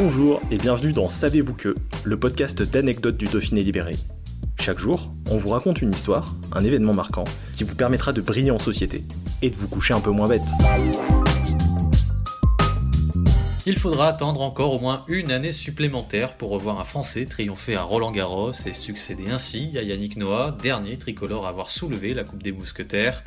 Bonjour et bienvenue dans Savez-vous que, le podcast d'anecdotes du Dauphiné libéré. Chaque jour, on vous raconte une histoire, un événement marquant, qui vous permettra de briller en société et de vous coucher un peu moins bête. Il faudra attendre encore au moins une année supplémentaire pour revoir un Français triompher à Roland Garros et succéder ainsi à Yannick Noah, dernier tricolore à avoir soulevé la Coupe des Mousquetaires.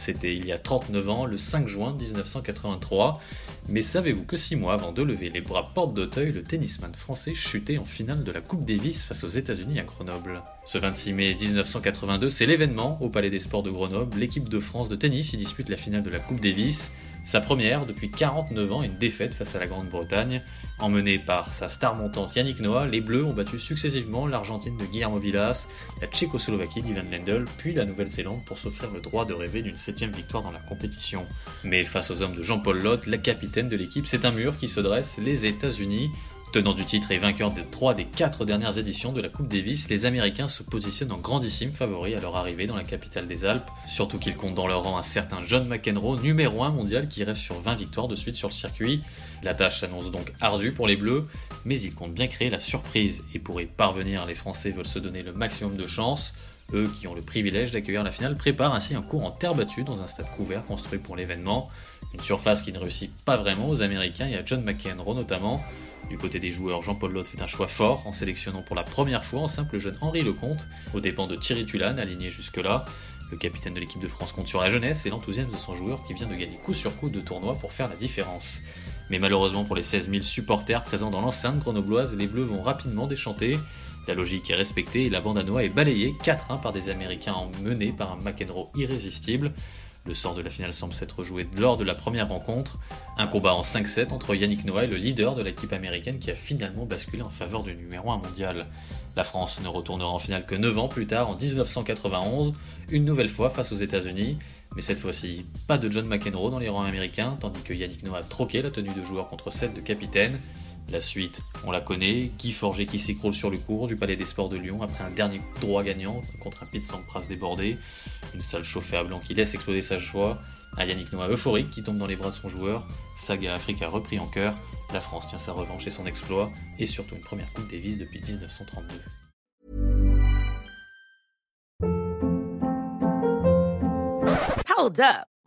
C'était il y a 39 ans, le 5 juin 1983. Mais savez-vous que 6 mois avant de lever les bras porte d'Auteuil, le tennisman français chutait en finale de la Coupe Davis face aux États-Unis à Grenoble Ce 26 mai 1982, c'est l'événement au Palais des Sports de Grenoble. L'équipe de France de tennis y dispute la finale de la Coupe Davis. Sa première depuis 49 ans, une défaite face à la Grande-Bretagne. Emmenée par sa star montante Yannick Noah, les Bleus ont battu successivement l'Argentine de Guillermo Villas, la Tchécoslovaquie d'Ivan Lendl, puis la Nouvelle-Zélande pour s'offrir le droit de rêver d'une septième victoire dans la compétition. Mais face aux hommes de Jean-Paul Lotte, la capitaine de l'équipe, c'est un mur qui se dresse, les États-Unis. Tenant du titre et vainqueur de trois des quatre dernières éditions de la Coupe Davis, les Américains se positionnent en grandissime favoris à leur arrivée dans la capitale des Alpes, surtout qu'ils comptent dans leur rang un certain John McEnroe, numéro 1 mondial qui reste sur 20 victoires de suite sur le circuit. La tâche s'annonce donc ardue pour les Bleus, mais ils comptent bien créer la surprise, et pour y parvenir, les Français veulent se donner le maximum de chance. Eux qui ont le privilège d'accueillir la finale préparent ainsi un cours en terre battue dans un stade couvert construit pour l'événement, une surface qui ne réussit pas vraiment aux Américains et à John McEnroe notamment. Du côté des joueurs, Jean-Paul Lotte fait un choix fort en sélectionnant pour la première fois en simple jeune Henri Lecomte, aux dépens de Thierry Tulane, aligné jusque-là. Le capitaine de l'équipe de France compte sur la jeunesse et l'enthousiasme de son joueur qui vient de gagner coup sur coup de tournois pour faire la différence. Mais malheureusement pour les 16 000 supporters présents dans l'enceinte grenobloise, les Bleus vont rapidement déchanter. La logique est respectée et la bande à est balayée 4-1 par des Américains menés par un McEnroe irrésistible. Le sort de la finale semble s'être joué lors de la première rencontre. Un combat en 5-7 entre Yannick Noah et le leader de l'équipe américaine qui a finalement basculé en faveur du numéro 1 mondial. La France ne retournera en finale que 9 ans plus tard, en 1991, une nouvelle fois face aux États-Unis. Mais cette fois-ci, pas de John McEnroe dans les rangs américains, tandis que Yannick Noah a troqué la tenue de joueur contre celle de capitaine. La suite, on la connaît, Guy Forger qui s'écroule sur le cours du Palais des Sports de Lyon après un dernier droit gagnant contre un Pete Sampras débordé, une salle chauffée à blanc qui laisse exploser sa joie, un Yannick Noah euphorique qui tombe dans les bras de son joueur, Saga Africa repris en cœur, la France tient sa revanche et son exploit, et surtout une première Coupe Davis depuis 1932. Hold up.